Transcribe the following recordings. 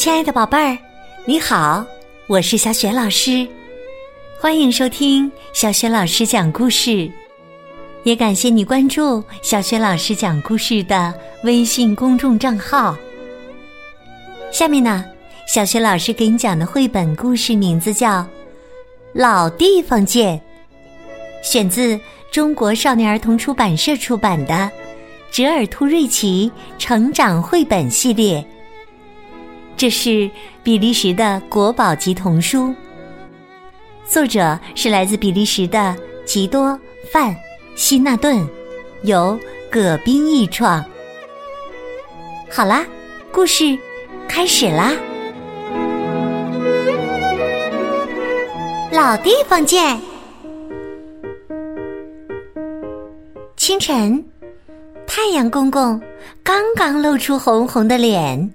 亲爱的宝贝儿，你好，我是小雪老师，欢迎收听小雪老师讲故事，也感谢你关注小雪老师讲故事的微信公众账号。下面呢，小雪老师给你讲的绘本故事名字叫《老地方见》，选自中国少年儿童出版社出版的《折耳兔瑞奇成长绘本系列》。这是比利时的国宝级童书，作者是来自比利时的吉多·范·希纳顿，由葛冰译创。好啦，故事开始啦！老地方见。清晨，太阳公公刚刚露出红红的脸。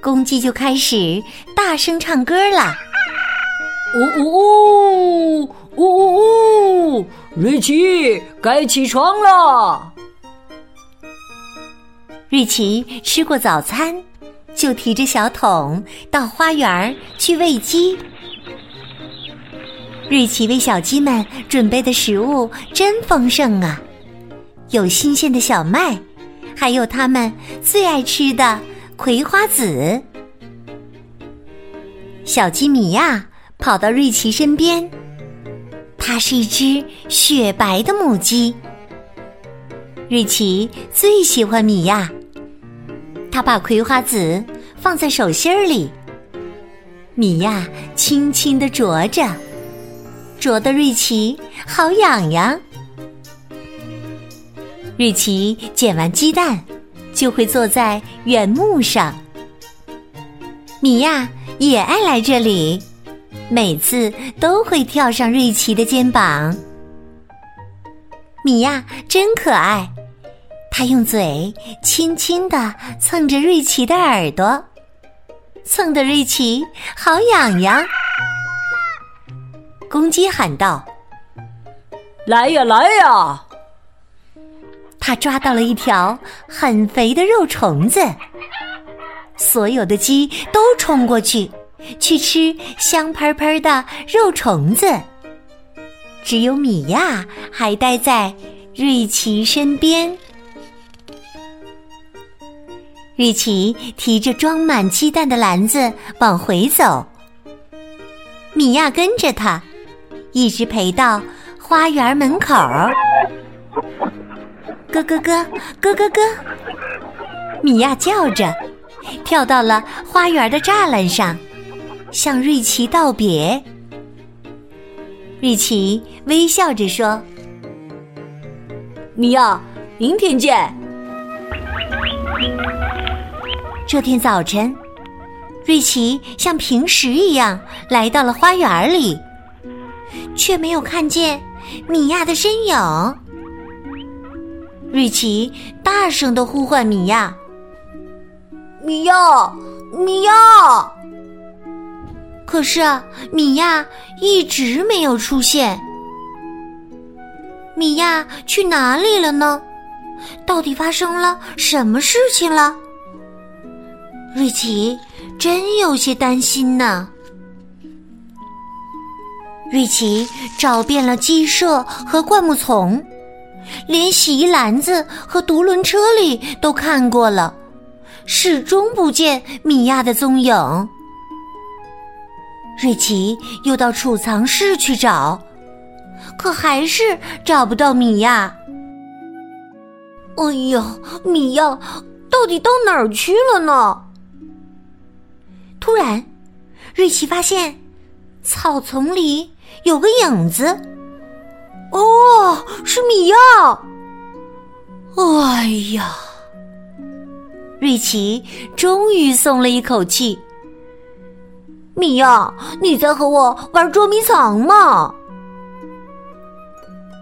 公鸡就开始大声唱歌了！呜呜呜呜呜呜！瑞奇，该起床了。瑞奇吃过早餐，就提着小桶到花园去喂鸡。瑞奇为小鸡们准备的食物真丰盛啊，有新鲜的小麦，还有它们最爱吃的。葵花籽，小鸡米娅跑到瑞奇身边。它是一只雪白的母鸡。瑞奇最喜欢米娅。他把葵花籽放在手心里，米娅轻轻的啄着，啄得瑞奇好痒痒。瑞奇捡完鸡蛋。就会坐在原木上。米娅也爱来这里，每次都会跳上瑞奇的肩膀。米娅真可爱，她用嘴轻轻的蹭着瑞奇的耳朵，蹭得瑞奇好痒痒。公鸡喊道：“来呀，来呀！”他抓到了一条很肥的肉虫子，所有的鸡都冲过去去吃香喷喷的肉虫子，只有米娅还待在瑞奇身边。瑞奇提着装满鸡蛋的篮子往回走，米娅跟着他，一直陪到花园门口。咯咯咯，咯咯咯！米娅叫着，跳到了花园的栅栏上，向瑞奇道别。瑞奇微笑着说：“米娅，明天见。”这天早晨，瑞奇像平时一样来到了花园里，却没有看见米娅的身影。瑞奇大声的呼唤米娅：“米娅，米娅！”可是啊，米娅一直没有出现。米娅去哪里了呢？到底发生了什么事情了？瑞奇真有些担心呢。瑞奇找遍了鸡舍和灌木丛。连洗衣篮子和独轮车里都看过了，始终不见米娅的踪影。瑞奇又到储藏室去找，可还是找不到米娅。哎呀，米娅到底到哪儿去了呢？突然，瑞奇发现草丛里有个影子。哦，是米娅！哎呀，瑞奇终于松了一口气。米娅，你在和我玩捉迷藏吗？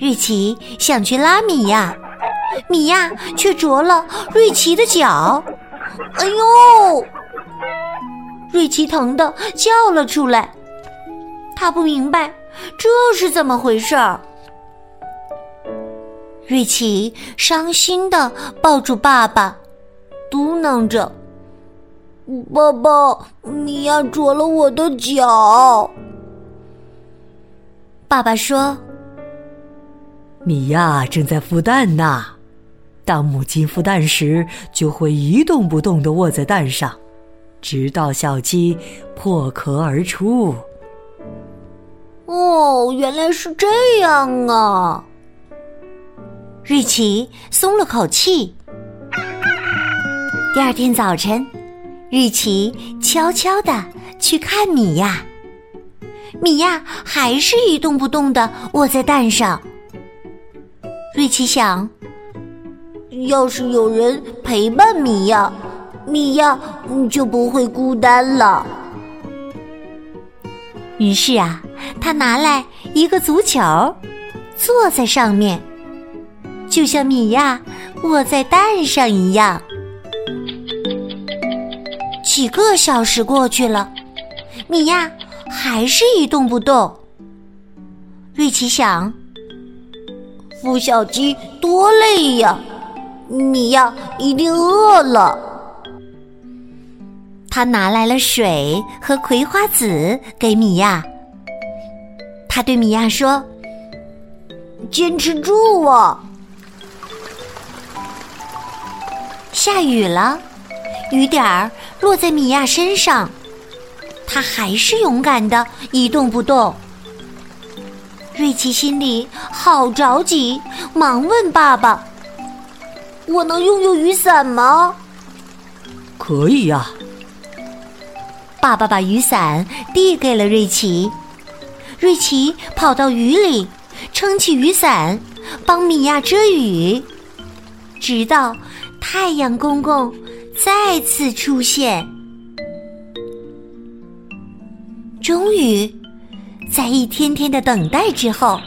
瑞奇想去拉米娅，米娅却啄了瑞奇的脚。哎呦！瑞奇疼的叫了出来。他不明白这是怎么回事儿。瑞奇伤心的抱住爸爸，嘟囔着：“爸爸，米娅啄了我的脚。爸爸说：“米娅正在孵蛋呢。当母鸡孵蛋时，就会一动不动的卧在蛋上，直到小鸡破壳而出。”哦，原来是这样啊！瑞奇松了口气。第二天早晨，瑞奇悄悄的去看米娅。米娅还是一动不动的卧在蛋上。瑞奇想，要是有人陪伴米娅，米娅就不会孤单了。于是啊。他拿来一个足球，坐在上面，就像米娅卧在蛋上一样。几个小时过去了，米娅还是一动不动。瑞奇想：孵小鸡多累呀，米娅一定饿了。他拿来了水和葵花籽给米娅。他对米娅说：“坚持住啊！”下雨了，雨点儿落在米娅身上，她还是勇敢的一动不动。瑞奇心里好着急，忙问爸爸：“我能用用雨伞吗？”“可以呀。”爸爸把雨伞递给了瑞奇。瑞奇跑到雨里，撑起雨伞，帮米娅遮雨，直到太阳公公再次出现。终于，在一天天的等待之后，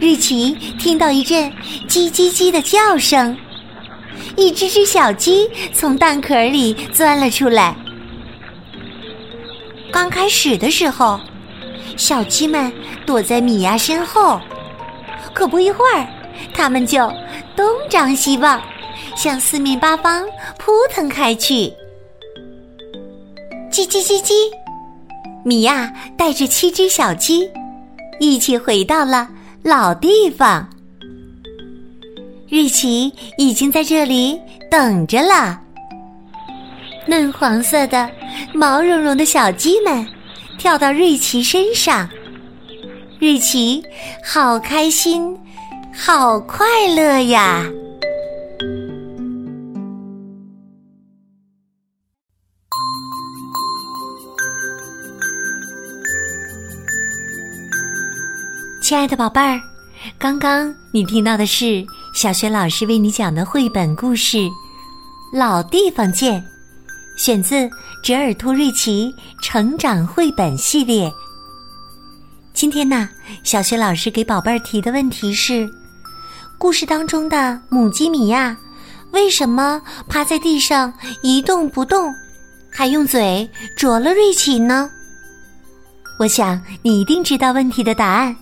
瑞奇听到一阵“叽叽叽”的叫声，一只只小鸡从蛋壳里钻了出来。刚开始的时候。小鸡们躲在米娅身后，可不一会儿，它们就东张西望，向四面八方扑腾开去。叽叽叽叽，米娅带着七只小鸡一起回到了老地方。瑞奇已经在这里等着了。嫩黄色的、毛茸茸的小鸡们。跳到瑞奇身上，瑞奇好开心，好快乐呀！亲爱的宝贝儿，刚刚你听到的是小学老师为你讲的绘本故事《老地方见》。选自《折耳兔瑞奇成长绘本系列》。今天呢，小学老师给宝贝儿提的问题是：故事当中的母鸡米娅为什么趴在地上一动不动，还用嘴啄了瑞奇呢？我想你一定知道问题的答案。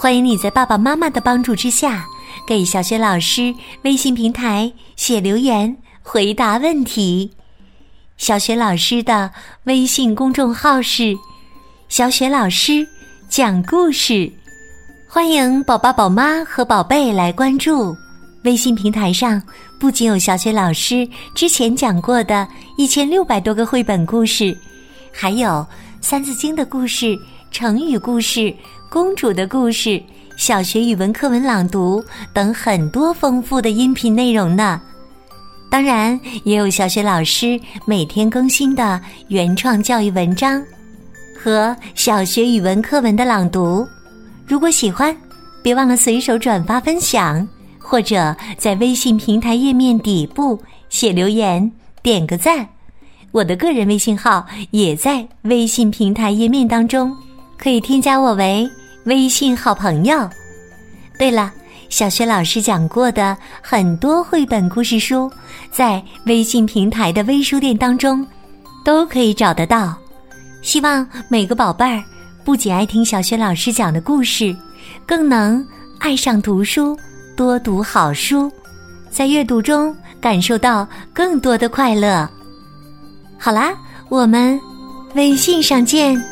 欢迎你在爸爸妈妈的帮助之下，给小雪老师微信平台写留言回答问题。小雪老师的微信公众号是“小雪老师讲故事”，欢迎宝宝、宝妈和宝贝来关注。微信平台上不仅有小雪老师之前讲过的一千六百多个绘本故事，还有《三字经》的故事、成语故事、公主的故事、小学语文课文朗读等很多丰富的音频内容呢。当然，也有小学老师每天更新的原创教育文章和小学语文课文的朗读。如果喜欢，别忘了随手转发分享，或者在微信平台页面底部写留言点个赞。我的个人微信号也在微信平台页面当中，可以添加我为微信好朋友。对了。小学老师讲过的很多绘本故事书，在微信平台的微书店当中都可以找得到。希望每个宝贝儿不仅爱听小学老师讲的故事，更能爱上读书，多读好书，在阅读中感受到更多的快乐。好啦，我们微信上见。